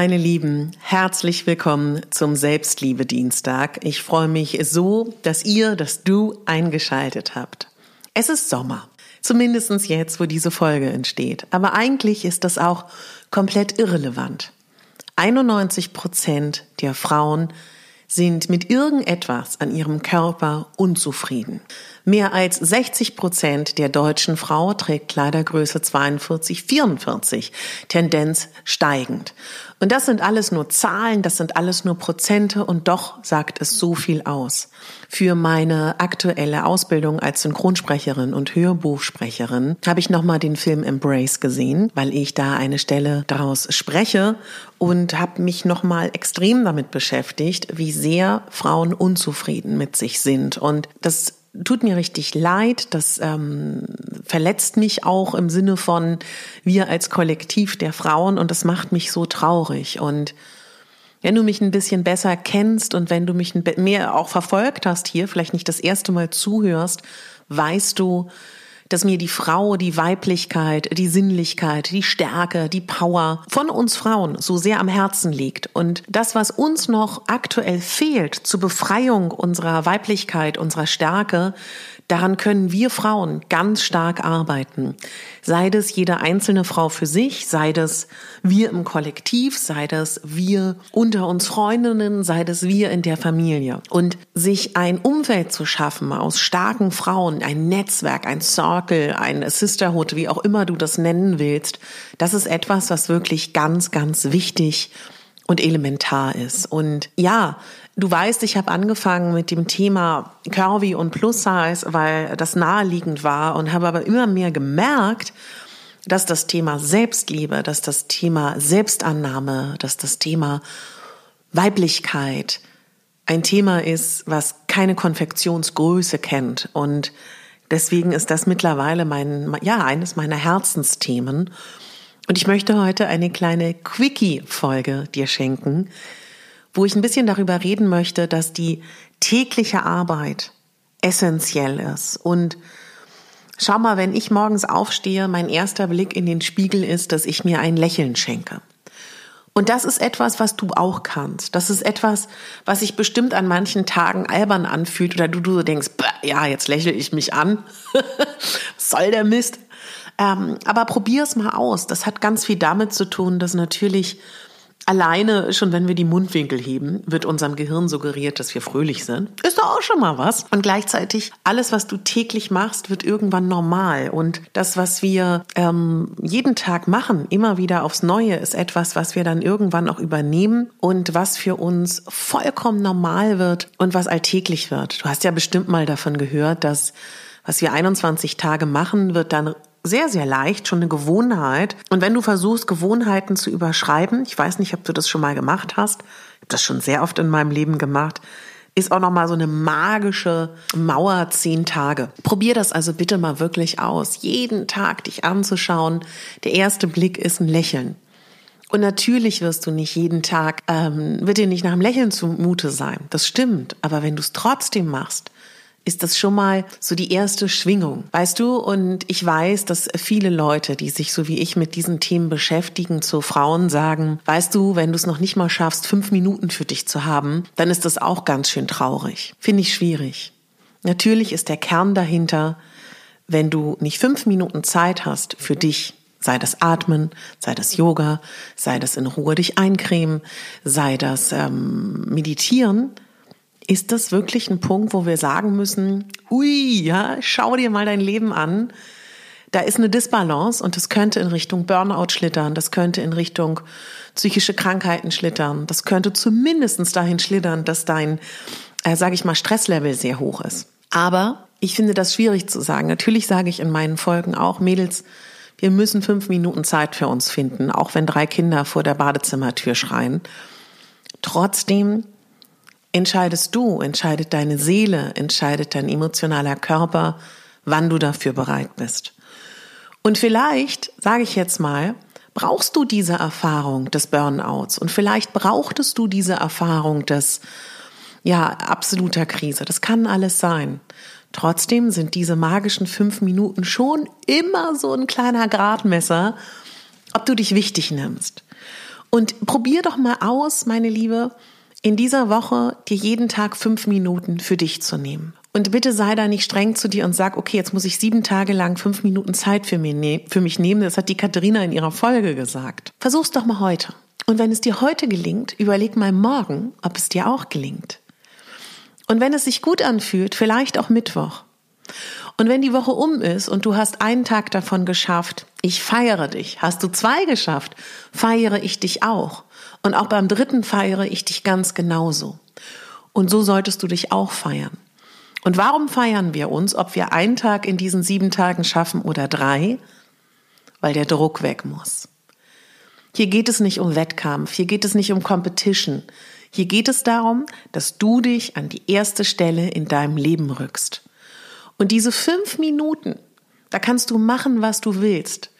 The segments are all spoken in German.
Meine Lieben, herzlich willkommen zum Selbstliebe-Dienstag. Ich freue mich so, dass ihr, dass du eingeschaltet habt. Es ist Sommer. Zumindest jetzt, wo diese Folge entsteht. Aber eigentlich ist das auch komplett irrelevant. 91 Prozent der Frauen sind mit irgendetwas an ihrem Körper unzufrieden. Mehr als 60 Prozent der deutschen Frau trägt Kleidergröße 42, 44, Tendenz steigend. Und das sind alles nur Zahlen, das sind alles nur Prozente und doch sagt es so viel aus. Für meine aktuelle Ausbildung als Synchronsprecherin und Hörbuchsprecherin habe ich nochmal den Film Embrace gesehen, weil ich da eine Stelle daraus spreche und habe mich nochmal extrem damit beschäftigt, wie sehr Frauen unzufrieden mit sich sind. Und das tut mir richtig leid, das ähm, verletzt mich auch im Sinne von wir als Kollektiv der Frauen und das macht mich so traurig. Und wenn du mich ein bisschen besser kennst und wenn du mich mehr auch verfolgt hast hier, vielleicht nicht das erste Mal zuhörst, weißt du, dass mir die Frau, die Weiblichkeit, die Sinnlichkeit, die Stärke, die Power von uns Frauen so sehr am Herzen liegt. Und das, was uns noch aktuell fehlt zur Befreiung unserer Weiblichkeit, unserer Stärke, Daran können wir Frauen ganz stark arbeiten. Sei das jede einzelne Frau für sich, sei das wir im Kollektiv, sei das wir unter uns Freundinnen, sei das wir in der Familie. Und sich ein Umfeld zu schaffen aus starken Frauen, ein Netzwerk, ein Circle, ein Sisterhood, wie auch immer du das nennen willst, das ist etwas, was wirklich ganz, ganz wichtig und elementar ist. Und ja, Du weißt, ich habe angefangen mit dem Thema Curvy und Plus Size, weil das naheliegend war und habe aber immer mehr gemerkt, dass das Thema Selbstliebe, dass das Thema Selbstannahme, dass das Thema Weiblichkeit ein Thema ist, was keine Konfektionsgröße kennt und deswegen ist das mittlerweile mein ja eines meiner Herzensthemen und ich möchte heute eine kleine Quickie Folge dir schenken wo ich ein bisschen darüber reden möchte, dass die tägliche Arbeit essentiell ist. Und schau mal, wenn ich morgens aufstehe, mein erster Blick in den Spiegel ist, dass ich mir ein Lächeln schenke. Und das ist etwas, was du auch kannst. Das ist etwas, was sich bestimmt an manchen Tagen albern anfühlt oder du, du denkst, ja, jetzt lächle ich mich an. soll der Mist? Ähm, aber probier es mal aus. Das hat ganz viel damit zu tun, dass natürlich Alleine, schon wenn wir die Mundwinkel heben, wird unserem Gehirn suggeriert, dass wir fröhlich sind. Ist doch auch schon mal was. Und gleichzeitig, alles, was du täglich machst, wird irgendwann normal. Und das, was wir ähm, jeden Tag machen, immer wieder aufs Neue, ist etwas, was wir dann irgendwann auch übernehmen und was für uns vollkommen normal wird und was alltäglich wird. Du hast ja bestimmt mal davon gehört, dass was wir 21 Tage machen, wird dann sehr, sehr leicht, schon eine Gewohnheit. Und wenn du versuchst, Gewohnheiten zu überschreiben, ich weiß nicht, ob du das schon mal gemacht hast, ich habe das schon sehr oft in meinem Leben gemacht, ist auch nochmal so eine magische Mauer zehn Tage. Probier das also bitte mal wirklich aus. Jeden Tag dich anzuschauen. Der erste Blick ist ein Lächeln. Und natürlich wirst du nicht jeden Tag, ähm, wird dir nicht nach einem Lächeln zumute sein. Das stimmt. Aber wenn du es trotzdem machst, ist das schon mal so die erste Schwingung, weißt du? Und ich weiß, dass viele Leute, die sich so wie ich mit diesen Themen beschäftigen, zu Frauen sagen, weißt du, wenn du es noch nicht mal schaffst, fünf Minuten für dich zu haben, dann ist das auch ganz schön traurig. Finde ich schwierig. Natürlich ist der Kern dahinter, wenn du nicht fünf Minuten Zeit hast für dich, sei das Atmen, sei das Yoga, sei das in Ruhe dich eincremen, sei das ähm, Meditieren, ist das wirklich ein Punkt, wo wir sagen müssen, ui, ja, schau dir mal dein Leben an. Da ist eine Disbalance und das könnte in Richtung Burnout schlittern, das könnte in Richtung psychische Krankheiten schlittern, das könnte zumindestens dahin schlittern, dass dein, äh, sage ich mal, Stresslevel sehr hoch ist. Aber ich finde das schwierig zu sagen. Natürlich sage ich in meinen Folgen auch, Mädels, wir müssen fünf Minuten Zeit für uns finden, auch wenn drei Kinder vor der Badezimmertür schreien. Trotzdem entscheidest du, entscheidet deine Seele, entscheidet dein emotionaler Körper, wann du dafür bereit bist. Und vielleicht, sage ich jetzt mal, brauchst du diese Erfahrung des Burnouts und vielleicht brauchtest du diese Erfahrung des, ja, absoluter Krise. Das kann alles sein. Trotzdem sind diese magischen fünf Minuten schon immer so ein kleiner Gradmesser, ob du dich wichtig nimmst. Und probier doch mal aus, meine Liebe, in dieser Woche dir jeden Tag fünf Minuten für dich zu nehmen. Und bitte sei da nicht streng zu dir und sag, okay, jetzt muss ich sieben Tage lang fünf Minuten Zeit für, mich, ne für mich nehmen. Das hat die Katharina in ihrer Folge gesagt. Versuch's doch mal heute. Und wenn es dir heute gelingt, überleg mal morgen, ob es dir auch gelingt. Und wenn es sich gut anfühlt, vielleicht auch Mittwoch. Und wenn die Woche um ist und du hast einen Tag davon geschafft, ich feiere dich. Hast du zwei geschafft, feiere ich dich auch. Und auch beim dritten feiere ich dich ganz genauso. Und so solltest du dich auch feiern. Und warum feiern wir uns, ob wir einen Tag in diesen sieben Tagen schaffen oder drei? Weil der Druck weg muss. Hier geht es nicht um Wettkampf, hier geht es nicht um Competition. Hier geht es darum, dass du dich an die erste Stelle in deinem Leben rückst. Und diese fünf Minuten, da kannst du machen, was du willst.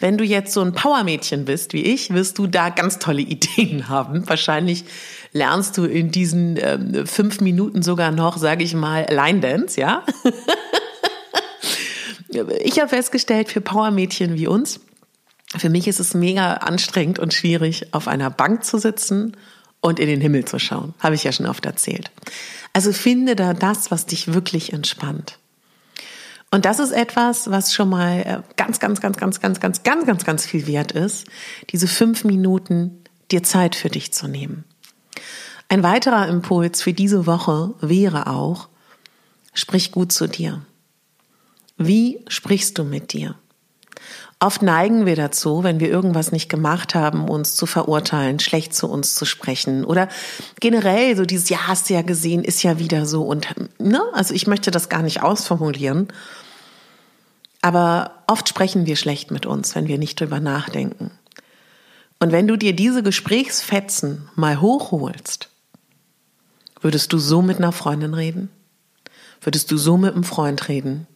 Wenn du jetzt so ein Powermädchen bist wie ich, wirst du da ganz tolle Ideen haben. Wahrscheinlich lernst du in diesen ähm, fünf Minuten sogar noch, sage ich mal, Line Dance, ja? ich habe festgestellt, für Powermädchen wie uns, für mich ist es mega anstrengend und schwierig, auf einer Bank zu sitzen und in den Himmel zu schauen. Habe ich ja schon oft erzählt. Also finde da das, was dich wirklich entspannt. Und das ist etwas, was schon mal ganz, ganz, ganz, ganz, ganz, ganz, ganz, ganz, ganz viel wert ist, diese fünf Minuten dir Zeit für dich zu nehmen. Ein weiterer Impuls für diese Woche wäre auch, sprich gut zu dir. Wie sprichst du mit dir? Oft neigen wir dazu, wenn wir irgendwas nicht gemacht haben, uns zu verurteilen, schlecht zu uns zu sprechen oder generell so dieses, ja, hast du ja gesehen, ist ja wieder so und, ne, also ich möchte das gar nicht ausformulieren, aber oft sprechen wir schlecht mit uns, wenn wir nicht drüber nachdenken. Und wenn du dir diese Gesprächsfetzen mal hochholst, würdest du so mit einer Freundin reden? Würdest du so mit einem Freund reden?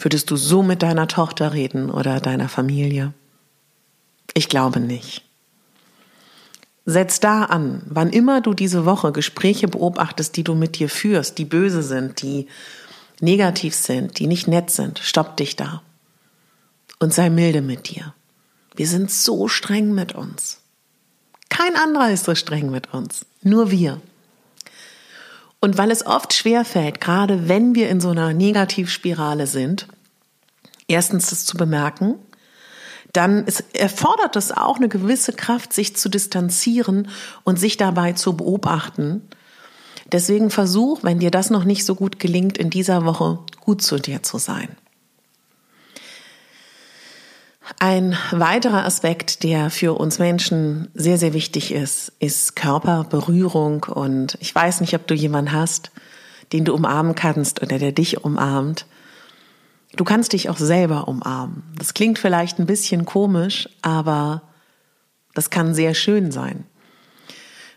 Würdest du so mit deiner Tochter reden oder deiner Familie? Ich glaube nicht. Setz da an, wann immer du diese Woche Gespräche beobachtest, die du mit dir führst, die böse sind, die negativ sind, die nicht nett sind, stopp dich da und sei milde mit dir. Wir sind so streng mit uns. Kein anderer ist so streng mit uns, nur wir. Und weil es oft schwer fällt, gerade wenn wir in so einer Negativspirale sind, erstens das zu bemerken, dann ist, erfordert es auch eine gewisse Kraft, sich zu distanzieren und sich dabei zu beobachten Deswegen versuch, wenn dir das noch nicht so gut gelingt, in dieser Woche gut zu dir zu sein. Ein weiterer Aspekt, der für uns Menschen sehr, sehr wichtig ist, ist Körperberührung. Und ich weiß nicht, ob du jemanden hast, den du umarmen kannst oder der dich umarmt. Du kannst dich auch selber umarmen. Das klingt vielleicht ein bisschen komisch, aber das kann sehr schön sein.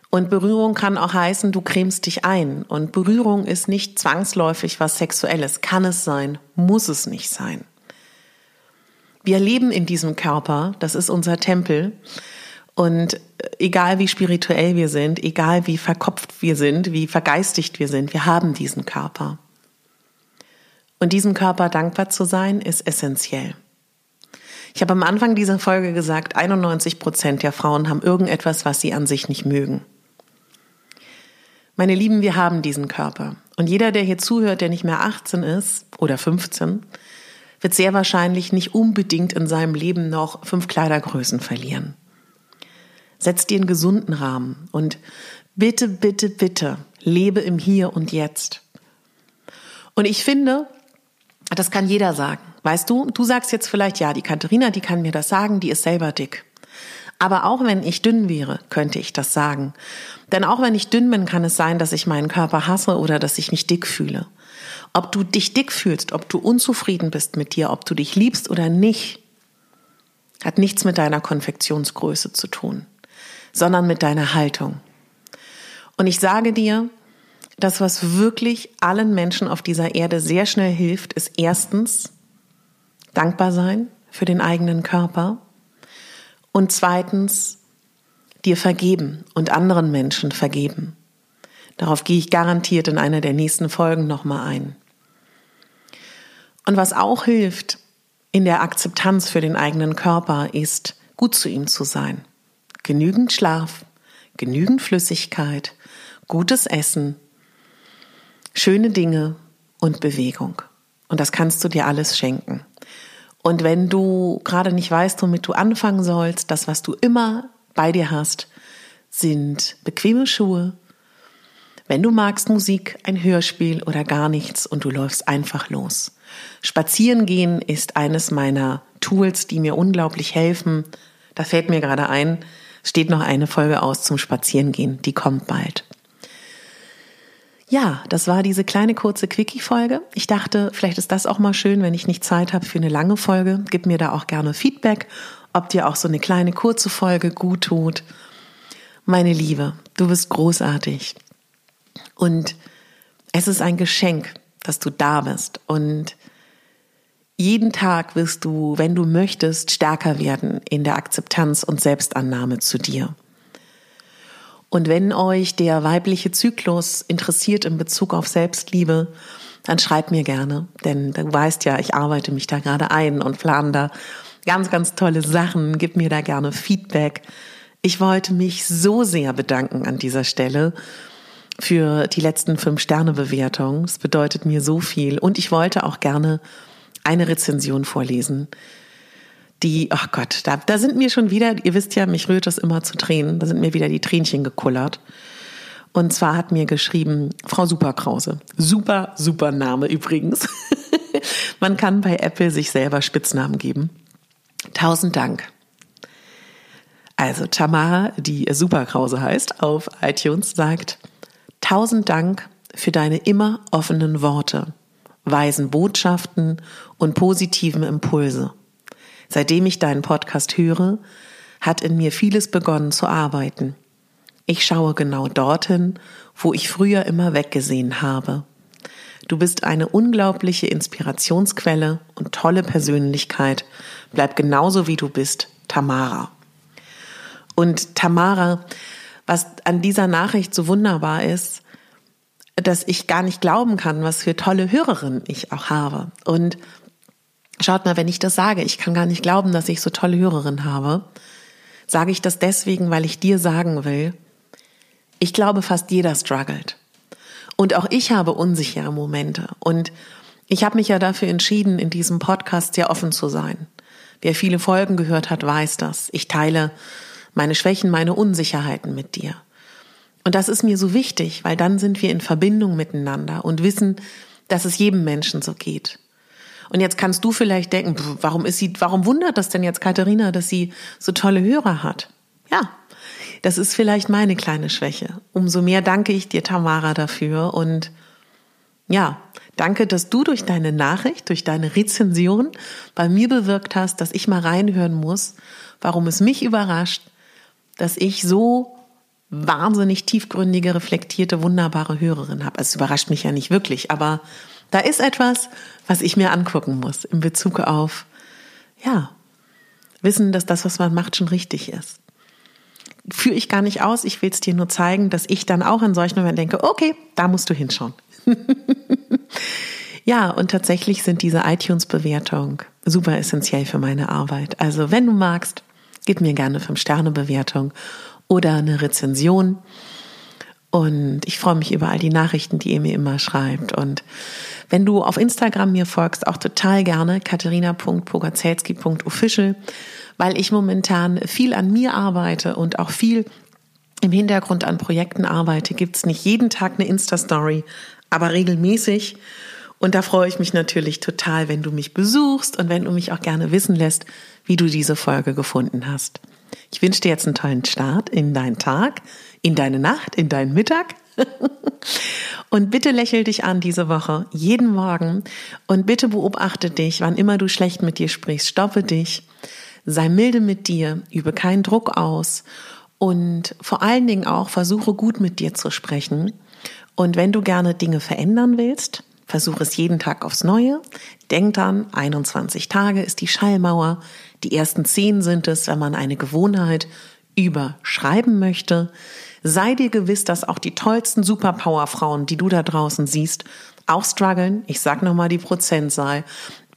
Und Berührung kann auch heißen, du cremst dich ein. Und Berührung ist nicht zwangsläufig was Sexuelles. Kann es sein, muss es nicht sein. Wir leben in diesem Körper, das ist unser Tempel. Und egal wie spirituell wir sind, egal wie verkopft wir sind, wie vergeistigt wir sind, wir haben diesen Körper. Und diesem Körper dankbar zu sein, ist essentiell. Ich habe am Anfang dieser Folge gesagt, 91 Prozent der Frauen haben irgendetwas, was sie an sich nicht mögen. Meine Lieben, wir haben diesen Körper. Und jeder, der hier zuhört, der nicht mehr 18 ist oder 15, wird sehr wahrscheinlich nicht unbedingt in seinem Leben noch fünf Kleidergrößen verlieren. Setz dir einen gesunden Rahmen und bitte, bitte, bitte lebe im Hier und Jetzt. Und ich finde, das kann jeder sagen. Weißt du, du sagst jetzt vielleicht, ja, die Katharina, die kann mir das sagen, die ist selber dick. Aber auch wenn ich dünn wäre, könnte ich das sagen. Denn auch wenn ich dünn bin, kann es sein, dass ich meinen Körper hasse oder dass ich mich dick fühle. Ob du dich dick fühlst, ob du unzufrieden bist mit dir, ob du dich liebst oder nicht, hat nichts mit deiner Konfektionsgröße zu tun, sondern mit deiner Haltung. Und ich sage dir, das, was wirklich allen Menschen auf dieser Erde sehr schnell hilft, ist erstens dankbar sein für den eigenen Körper und zweitens dir vergeben und anderen Menschen vergeben. Darauf gehe ich garantiert in einer der nächsten Folgen nochmal ein. Und was auch hilft in der Akzeptanz für den eigenen Körper ist, gut zu ihm zu sein. Genügend Schlaf, genügend Flüssigkeit, gutes Essen, schöne Dinge und Bewegung. Und das kannst du dir alles schenken. Und wenn du gerade nicht weißt, womit du anfangen sollst, das, was du immer bei dir hast, sind bequeme Schuhe. Wenn du magst Musik, ein Hörspiel oder gar nichts und du läufst einfach los. Spazieren gehen ist eines meiner Tools, die mir unglaublich helfen. Da fällt mir gerade ein, steht noch eine Folge aus zum Spazierengehen, die kommt bald. Ja, das war diese kleine kurze Quickie-Folge. Ich dachte, vielleicht ist das auch mal schön, wenn ich nicht Zeit habe für eine lange Folge. Gib mir da auch gerne Feedback, ob dir auch so eine kleine kurze Folge gut tut. Meine Liebe, du bist großartig. Und es ist ein Geschenk, dass du da bist. Und jeden Tag wirst du, wenn du möchtest, stärker werden in der Akzeptanz und Selbstannahme zu dir. Und wenn euch der weibliche Zyklus interessiert in Bezug auf Selbstliebe, dann schreibt mir gerne, denn du weißt ja, ich arbeite mich da gerade ein und plane da ganz, ganz tolle Sachen. Gib mir da gerne Feedback. Ich wollte mich so sehr bedanken an dieser Stelle für die letzten fünf Sterne Bewertungen. Es bedeutet mir so viel. Und ich wollte auch gerne eine Rezension vorlesen die, ach Gott, da, da sind mir schon wieder, ihr wisst ja, mich rührt das immer zu Tränen, da sind mir wieder die Tränchen gekullert. Und zwar hat mir geschrieben Frau Superkrause. Super, super Name übrigens. Man kann bei Apple sich selber Spitznamen geben. Tausend Dank. Also Tamara, die Superkrause heißt, auf iTunes sagt, tausend Dank für deine immer offenen Worte, weisen Botschaften und positiven Impulse. Seitdem ich deinen Podcast höre, hat in mir vieles begonnen zu arbeiten. Ich schaue genau dorthin, wo ich früher immer weggesehen habe. Du bist eine unglaubliche Inspirationsquelle und tolle Persönlichkeit. Bleib genauso wie du bist, Tamara. Und Tamara, was an dieser Nachricht so wunderbar ist, dass ich gar nicht glauben kann, was für tolle Hörerinnen ich auch habe. Und Schaut mal, wenn ich das sage, ich kann gar nicht glauben, dass ich so tolle Hörerinnen habe, sage ich das deswegen, weil ich dir sagen will, ich glaube, fast jeder struggelt. Und auch ich habe unsichere Momente. Und ich habe mich ja dafür entschieden, in diesem Podcast sehr offen zu sein. Wer viele Folgen gehört hat, weiß das. Ich teile meine Schwächen, meine Unsicherheiten mit dir. Und das ist mir so wichtig, weil dann sind wir in Verbindung miteinander und wissen, dass es jedem Menschen so geht. Und jetzt kannst du vielleicht denken, warum ist sie, warum wundert das denn jetzt Katharina, dass sie so tolle Hörer hat? Ja, das ist vielleicht meine kleine Schwäche. Umso mehr danke ich dir, Tamara, dafür und ja, danke, dass du durch deine Nachricht, durch deine Rezension bei mir bewirkt hast, dass ich mal reinhören muss, warum es mich überrascht, dass ich so wahnsinnig tiefgründige, reflektierte, wunderbare Hörerin habe. Es überrascht mich ja nicht wirklich, aber da ist etwas, was ich mir angucken muss in Bezug auf, ja, wissen, dass das, was man macht, schon richtig ist. Führe ich gar nicht aus, ich will es dir nur zeigen, dass ich dann auch in solchen Momenten denke, okay, da musst du hinschauen. Ja, und tatsächlich sind diese iTunes-Bewertungen super essentiell für meine Arbeit. Also wenn du magst, gib mir gerne 5-Sterne-Bewertung oder eine Rezension. Und ich freue mich über all die Nachrichten, die ihr mir immer schreibt. Und wenn du auf Instagram mir folgst, auch total gerne katharina.pogazelski.official, weil ich momentan viel an mir arbeite und auch viel im Hintergrund an Projekten arbeite, gibt's nicht jeden Tag eine Insta-Story, aber regelmäßig. Und da freue ich mich natürlich total, wenn du mich besuchst und wenn du mich auch gerne wissen lässt, wie du diese Folge gefunden hast. Ich wünsche dir jetzt einen tollen Start in deinen Tag, in deine Nacht, in deinen Mittag. und bitte lächel dich an diese Woche, jeden Morgen. Und bitte beobachte dich, wann immer du schlecht mit dir sprichst. Stoppe dich. Sei milde mit dir. Übe keinen Druck aus. Und vor allen Dingen auch versuche gut mit dir zu sprechen. Und wenn du gerne Dinge verändern willst, versuche es jeden Tag aufs Neue. Denk dann, 21 Tage ist die Schallmauer. Die ersten 10 sind es, wenn man eine Gewohnheit überschreiben möchte. Sei dir gewiss, dass auch die tollsten Superpower-Frauen, die du da draußen siehst, auch strugglen. Ich sag nochmal die Prozentzahl.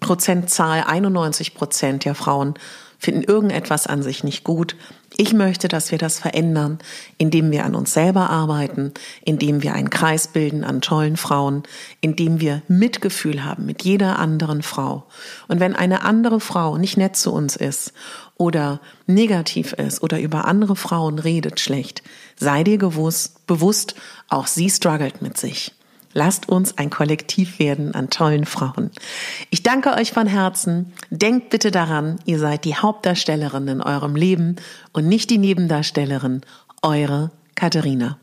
Prozentzahl 91 Prozent der Frauen finden irgendetwas an sich nicht gut. Ich möchte, dass wir das verändern, indem wir an uns selber arbeiten, indem wir einen Kreis bilden an tollen Frauen, indem wir Mitgefühl haben mit jeder anderen Frau. Und wenn eine andere Frau nicht nett zu uns ist oder negativ ist oder über andere Frauen redet schlecht, sei dir gewusst, bewusst, auch sie struggelt mit sich. Lasst uns ein Kollektiv werden an tollen Frauen. Ich danke euch von Herzen. Denkt bitte daran, ihr seid die Hauptdarstellerin in eurem Leben und nicht die Nebendarstellerin. Eure Katharina.